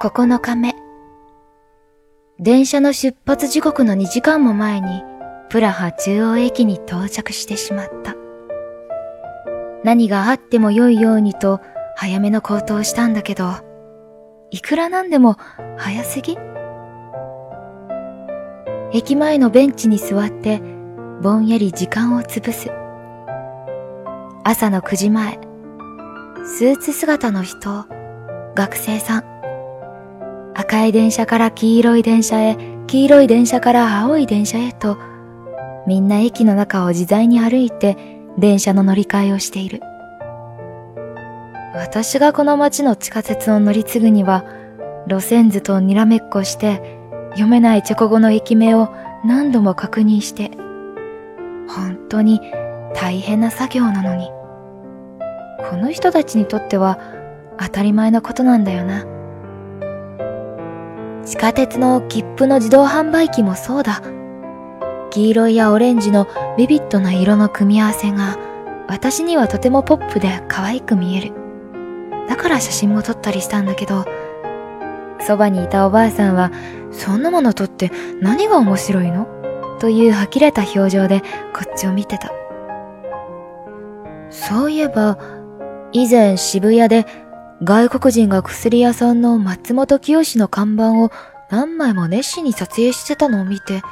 9日目。電車の出発時刻の2時間も前に、プラハ中央駅に到着してしまった。何があっても良いようにと、早めの行動したんだけど、いくらなんでも早すぎ駅前のベンチに座って、ぼんやり時間を潰す。朝の9時前、スーツ姿の人、学生さん。赤い電車から黄色い電車へ、黄色い電車から青い電車へと、みんな駅の中を自在に歩いて電車の乗り換えをしている。私がこの街の地下鉄を乗り継ぐには、路線図とにらめっこして、読めないチェコ語の駅名を何度も確認して、本当に大変な作業なのに。この人たちにとっては当たり前のことなんだよな。地下鉄の切符の自動販売機もそうだ。黄色いやオレンジのビビッドな色の組み合わせが私にはとてもポップで可愛く見える。だから写真も撮ったりしたんだけど、そばにいたおばあさんは、そんなもの撮って何が面白いの？という呆れた表情でこっちを見てた。そういえば、以前渋谷で外国人が薬屋さんの松本清の看板を何枚も熱心に撮影してたのを見て、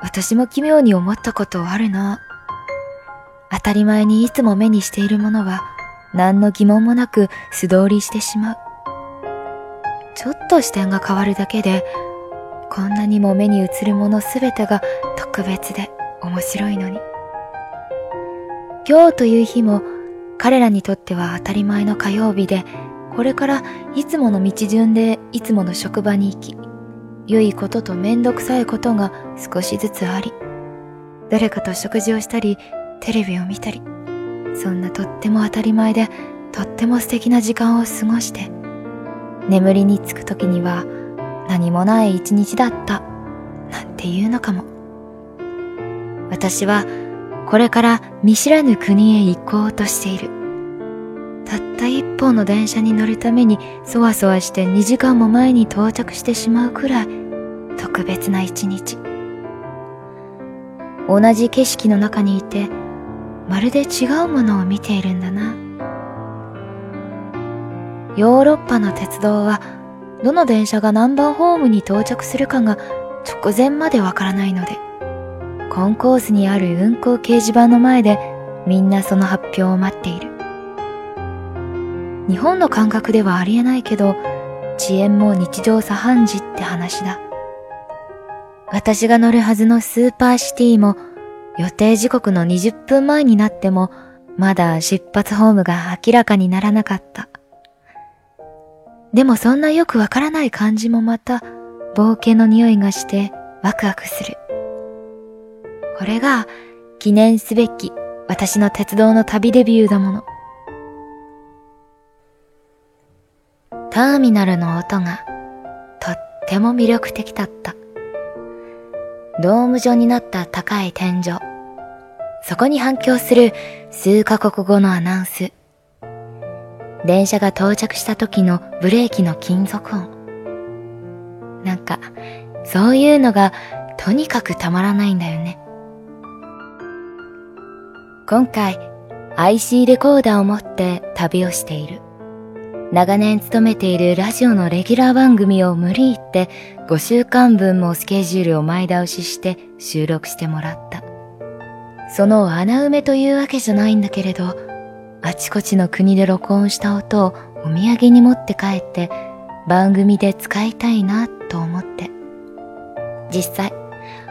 私も奇妙に思ったことあるな。当たり前にいつも目にしているものは、何の疑問もなく素通りしてしまう。ちょっと視点が変わるだけで、こんなにも目に映るものすべてが特別で面白いのに。今日という日も彼らにとっては当たり前の火曜日で、これからいつもの道順でいつもの職場に行き、良いこととめんどくさいことが少しずつあり、誰かと食事をしたり、テレビを見たり、そんなとっても当たり前で、とっても素敵な時間を過ごして、眠りにつく時には何もない一日だった、なんていうのかも。私はこれから見知らぬ国へ行こうとしている。たった一本の電車に乗るためにそわそわして2時間も前に到着してしまうくらい特別な一日。同じ景色の中にいてまるで違うものを見ているんだな。ヨーロッパの鉄道はどの電車が何番ホームに到着するかが直前までわからないので、コンコースにある運行掲示板の前でみんなその発表を待っている。日本の感覚ではありえないけど、遅延も日常茶飯事って話だ。私が乗るはずのスーパーシティも予定時刻の20分前になってもまだ出発ホームが明らかにならなかった。でもそんなよくわからない感じもまた冒険の匂いがしてワクワクする。これが記念すべき私の鉄道の旅デビューだもの。ターミナルの音がとっても魅力的だった。ドーム状になった高い天井。そこに反響する数カ国語のアナウンス。電車が到着した時のブレーキの金属音。なんか、そういうのがとにかくたまらないんだよね。今回 IC レコーダーを持って旅をしている。長年勤めているラジオのレギュラー番組を無理言って5週間分もスケジュールを前倒しして収録してもらった。その穴埋めというわけじゃないんだけれど、あちこちの国で録音した音をお土産に持って帰って番組で使いたいなと思って。実際、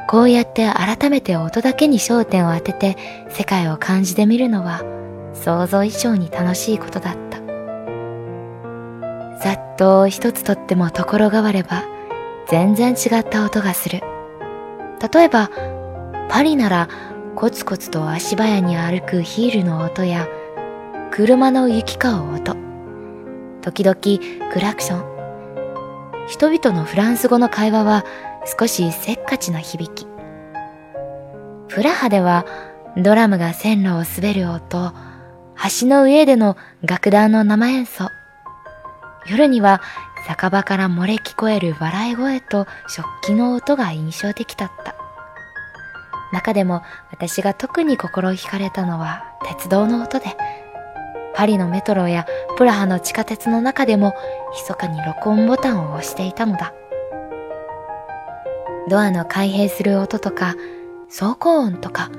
こうやって改めて音だけに焦点を当てて世界を感じてみるのは想像以上に楽しいことだった。ざっと一つとってもところ変われば全然違った音がする。例えば、パリならコツコツと足早に歩くヒールの音や車の行き交う音、時々クラクション。人々のフランス語の会話は少しせっかちな響き。プラハではドラムが線路を滑る音、橋の上での楽団の生演奏。夜には酒場から漏れ聞こえる笑い声と食器の音が印象的だった。中でも私が特に心惹かれたのは鉄道の音で、パリのメトロやプラハの地下鉄の中でも密かに録音ボタンを押していたのだ。ドアの開閉する音とか、走行音とか、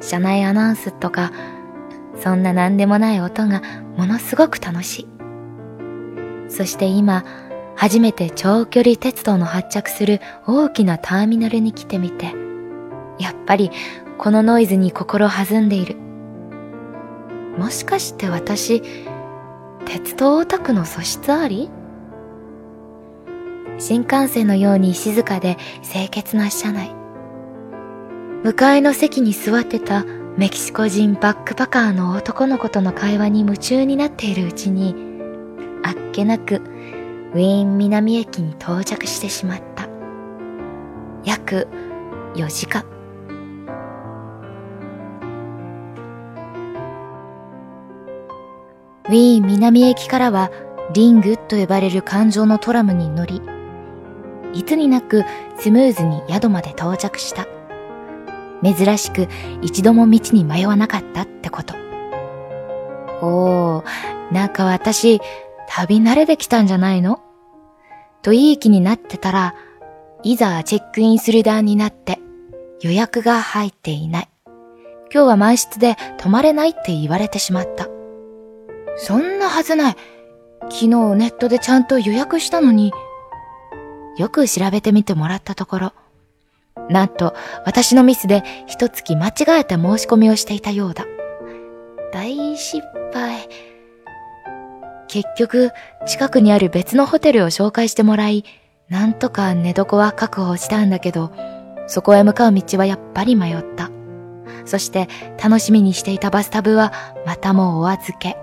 車内アナウンスとか、そんな何でもない音がものすごく楽しい。そして今、初めて長距離鉄道の発着する大きなターミナルに来てみて、やっぱりこのノイズに心弾んでいる。もしかして私、鉄道オタクの素質あり？新幹線のように静かで清潔な車内。向かいの席に座ってたメキシコ人バックパカーの男の子との会話に夢中になっているうちに、あっけなくウィーン南駅に到着してしまった。約4時間。ウィーン南駅からはリングと呼ばれる環状のトラムに乗り、いつになくスムーズに宿まで到着した。珍しく一度も道に迷わなかったってこと。おー、なんか私、旅慣れてきたんじゃないの？といい気になってたら、いざチェックインする段になって予約が入っていない。今日は満室で泊まれないって言われてしまった。そんなはずない。昨日ネットでちゃんと予約したのに。よく調べてみてもらったところ、なんと私のミスで一月間違えた申し込みをしていたようだ。大失敗。結局、近くにある別のホテルを紹介してもらい、なんとか寝床は確保したんだけど、そこへ向かう道はやっぱり迷った。そして楽しみにしていたバスタブはまたもお預け。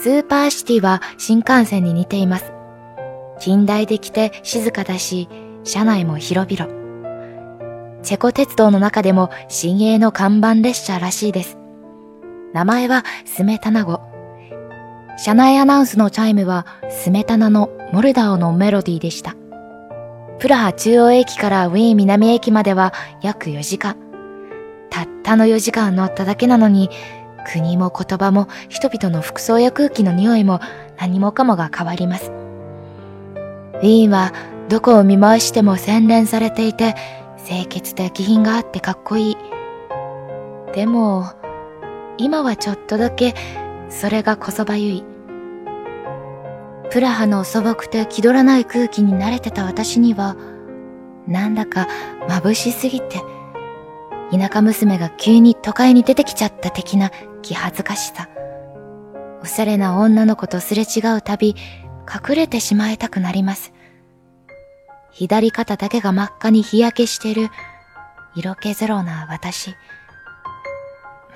スーパーシティは新幹線に似ています。近代的で静かだし、車内も広々。チェコ鉄道の中でも新鋭の看板列車らしいです。名前はスメタナ号。車内アナウンスのチャイムはスメタナのモルダウのメロディーでした。プラハ中央駅からウィーン南駅までは約4時間。たったの4時間乗っただけなのに、国も言葉も人々の服装や空気の匂いも何もかもが変わります。ウィーンはどこを見回しても洗練されていて、清潔で気品があってかっこいい。でも、今はちょっとだけ、それがこそばゆい。プラハの素朴で気取らない空気に慣れてた私には、なんだか眩しすぎて、田舎娘が急に都会に出てきちゃった的な気恥ずかしさ。おしゃれな女の子とすれ違うたび、隠れてしまいたくなります。左肩だけが真っ赤に日焼けしてる、色気ゼロな私。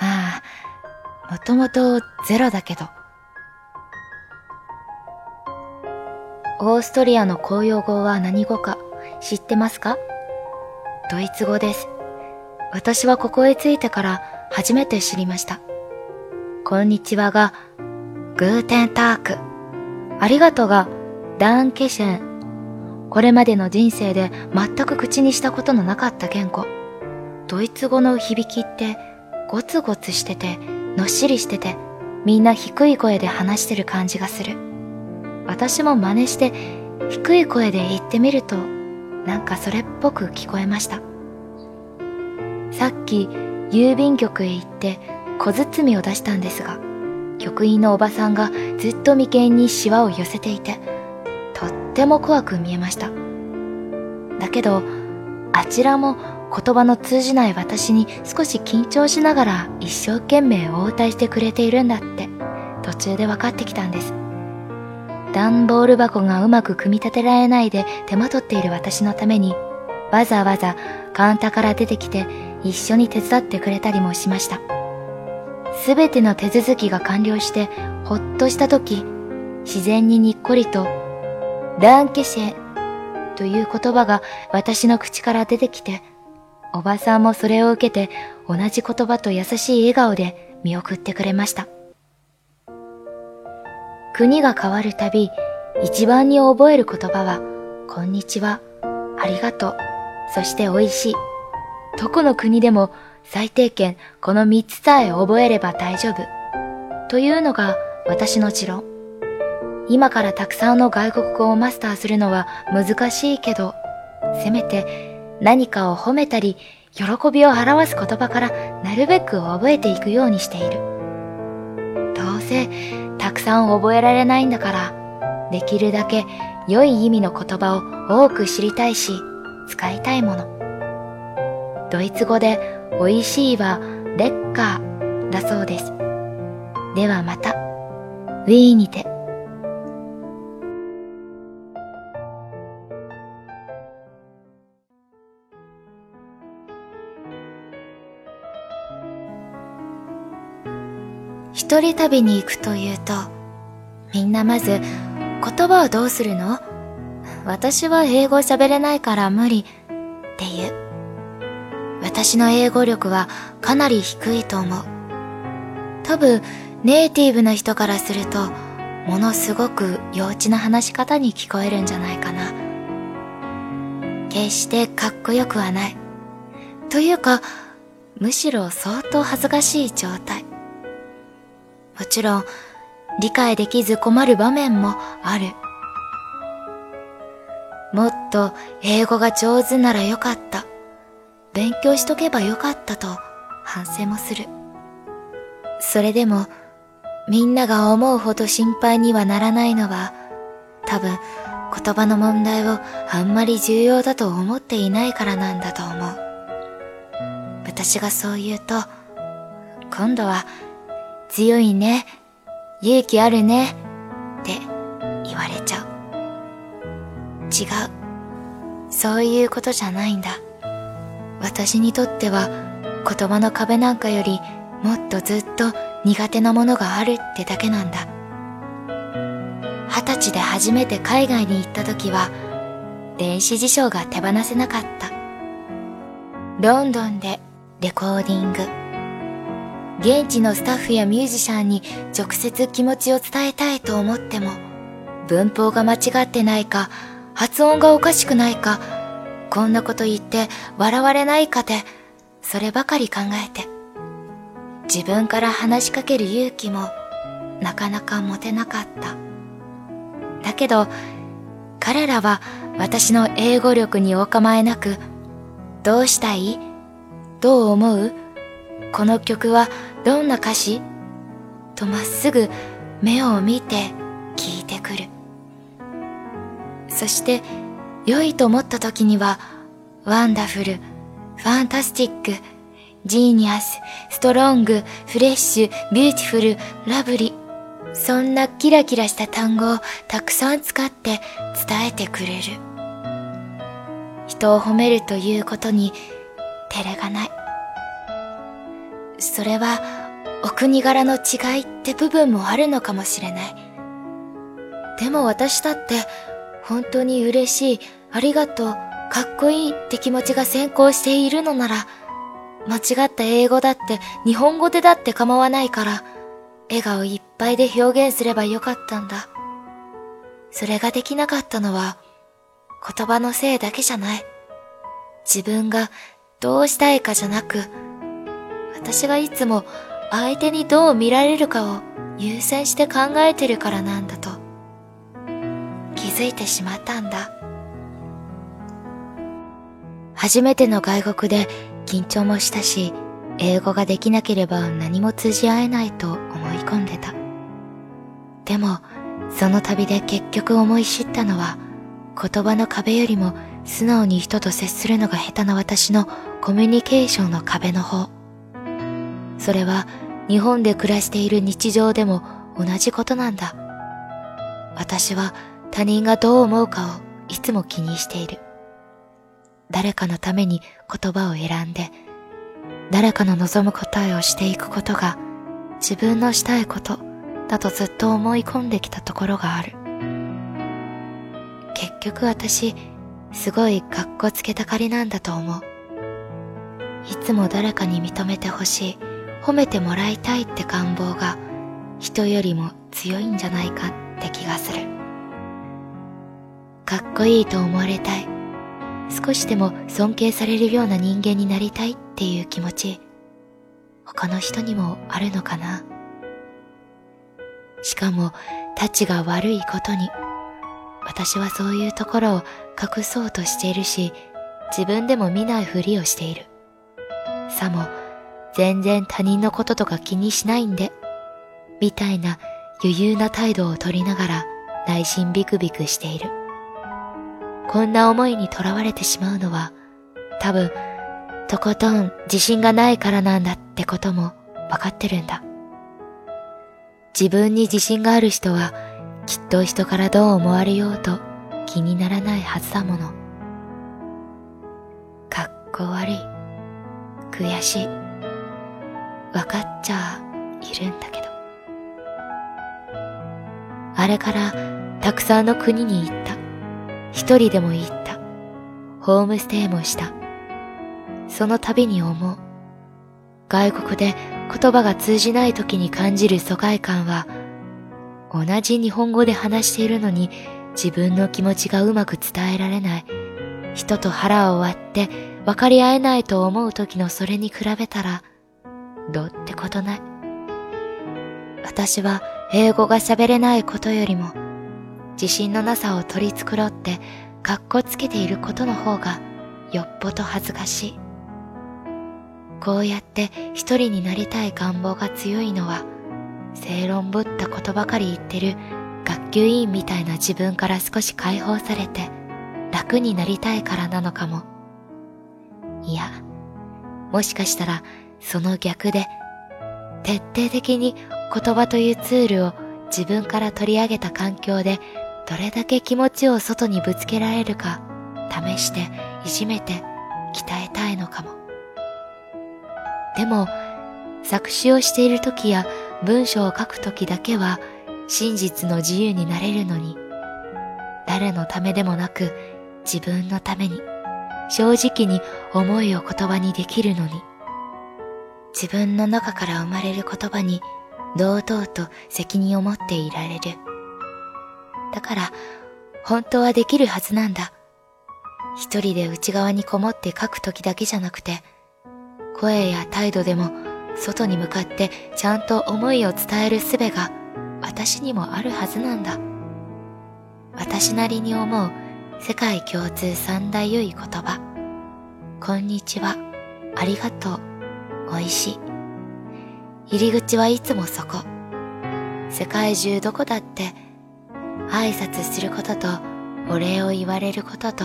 まあ、もともとゼロだけど。オーストリアの公用語は何語か知ってますか？ドイツ語です。私はここへ着いてから初めて知りました。こんにちはが、グーテンターク。ありがとうが、ダンケシェン。これまでの人生で全く口にしたことのなかった言語。ドイツ語の響きってゴツゴツしてて、のっしりしてて、みんな低い声で話してる感じがする。私も真似して低い声で言ってみると、なんかそれっぽく聞こえました。さっき郵便局へ行って小包を出したんですが、局員のおばさんがずっと眉間にシワを寄せていて、とっても怖く見えました。だけど、あちらも言葉の通じない私に少し緊張しながら一生懸命応対してくれているんだって途中で分かってきたんです。段ボール箱がうまく組み立てられないで手間取っている私のためにわざわざカウンターから出てきて一緒に手伝ってくれたりもしました。すべての手続きが完了してほっとした時、自然ににっこりとダンケシェという言葉が私の口から出てきて、おばさんもそれを受けて同じ言葉と優しい笑顔で見送ってくれました。国が変わるたび、一番に覚える言葉は、こんにちは、ありがとう、そして美味しい。どこの国でも最低限この三つさえ覚えれば大丈夫。というのが私の持論。今からたくさんの外国語をマスターするのは難しいけど、せめて何かを褒めたり、喜びを表す言葉からなるべく覚えていくようにしている。どうせたくさん覚えられないんだから、できるだけ良い意味の言葉を多く知りたいし、使いたいもの。ドイツ語で美味しいはレッカーだそうです。ではまた、ウィーにて。一人旅に行くというと、みんなまず、言葉をどうするの？私は英語喋れないから無理っていう。私の英語力はかなり低いと思う。多分、ネイティブな人からすると、ものすごく幼稚な話し方に聞こえるんじゃないかな。決してかっこよくはない。というか、むしろ相当恥ずかしい状態。もちろん、理解できず困る場面もある。もっと英語が上手ならよかった。勉強しとけばよかったと反省もする。それでも、みんなが思うほど心配にはならないのは、多分言葉の問題をあんまり重要だと思っていないからなんだと思う。私がそう言うと、今度は強いね、勇気あるね、って言われちゃう。違う。そういうことじゃないんだ。私にとっては言葉の壁なんかよりもっとずっと苦手なものがあるってだけなんだ。二十歳で初めて海外に行った時は電子辞書が手放せなかった。ロンドンでレコーディング。現地のスタッフやミュージシャンに直接気持ちを伝えたいと思っても、文法が間違ってないか、発音がおかしくないか、こんなこと言って笑われないかで、そればかり考えて。自分から話しかける勇気もなかなか持てなかった。だけど、彼らは私の英語力にお構いなく、どうしたい？どう思う？この曲はどんな歌詞？とまっすぐ目を見て聞いてくる。そして良いと思った時には wonderful、fantastic、genius、strong、fresh、beautiful、lovely。そんなキラキラした単語をたくさん使って伝えてくれる。人を褒めるということに照れがない。それはお国柄の違いって部分もあるのかもしれない。でも私だって本当に嬉しい、ありがとう、かっこいいって気持ちが先行しているのなら、間違った英語だって日本語でだって構わないから、笑顔いっぱいで表現すればよかったんだ。それができなかったのは言葉のせいだけじゃない。自分がどうしたいかじゃなく、私がいつも相手にどう見られるかを優先して考えてるからなんだと気づいてしまったんだ。初めての外国で緊張もしたし、英語ができなければ何も通じ合えないと思い込んでた。でも、その旅で結局思い知ったのは、言葉の壁よりも素直に人と接するのが下手な私のコミュニケーションの壁の方。それは日本で暮らしている日常でも同じことなんだ。私は他人がどう思うかをいつも気にしている。誰かのために言葉を選んで、誰かの望む答えをしていくことが自分のしたいことだとずっと思い込んできたところがある。結局私、すごい格好つけたかりなんだと思う。いつも誰かに認めてほしい。褒めてもらいたいって願望が人よりも強いんじゃないかって気がする。かっこいいと思われたい。少しでも尊敬されるような人間になりたいっていう気持ち、他の人にもあるのかな。しかも、たちが悪いことに、私はそういうところを隠そうとしているし、自分でも見ないふりをしている。さも、全然他人のこととか気にしないんで、みたいな余裕な態度をとりながら内心ビクビクしている。こんな思いにとらわれてしまうのは、多分、とことん自信がないからなんだってこともわかってるんだ。自分に自信がある人は、きっと人からどう思われようと気にならないはずだもの。かっこ悪い。悔しい。わかっちゃいるんだけど。あれからたくさんの国に行った。一人でも行った。ホームステイもした。その度に思う。外国で言葉が通じない時に感じる疎外感は、同じ日本語で話しているのに自分の気持ちがうまく伝えられない。人と腹を割って分かり合えないと思う時のそれに比べたら、どうってことない。私は英語が喋れないことよりも、自信のなさを取り繕ってかっこつけていることの方がよっぽど恥ずかしい。こうやって一人になりたい願望が強いのは、正論ぶったことばかり言ってる学級委員みたいな自分から少し解放されて楽になりたいからなのかも。いや、もしかしたらその逆で、徹底的に言葉というツールを自分から取り上げた環境でどれだけ気持ちを外にぶつけられるか試していじめて鍛えたいのかも。でも、作詞をしている時や文章を書く時だけは真実の自由になれるのに、誰のためでもなく自分のために正直に思いを言葉にできるのに、自分の中から生まれる言葉に堂々と責任を持っていられる。だから、本当はできるはずなんだ。一人で内側にこもって書くときだけじゃなくて、声や態度でも外に向かってちゃんと思いを伝える術が私にもあるはずなんだ。私なりに思う世界共通三大良い言葉。こんにちは、ありがとう、美味しい。入り口はいつもそこ。世界中どこだって挨拶することとお礼を言われることと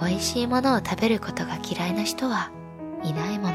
美味しいものを食べることが嫌いな人はいないもの。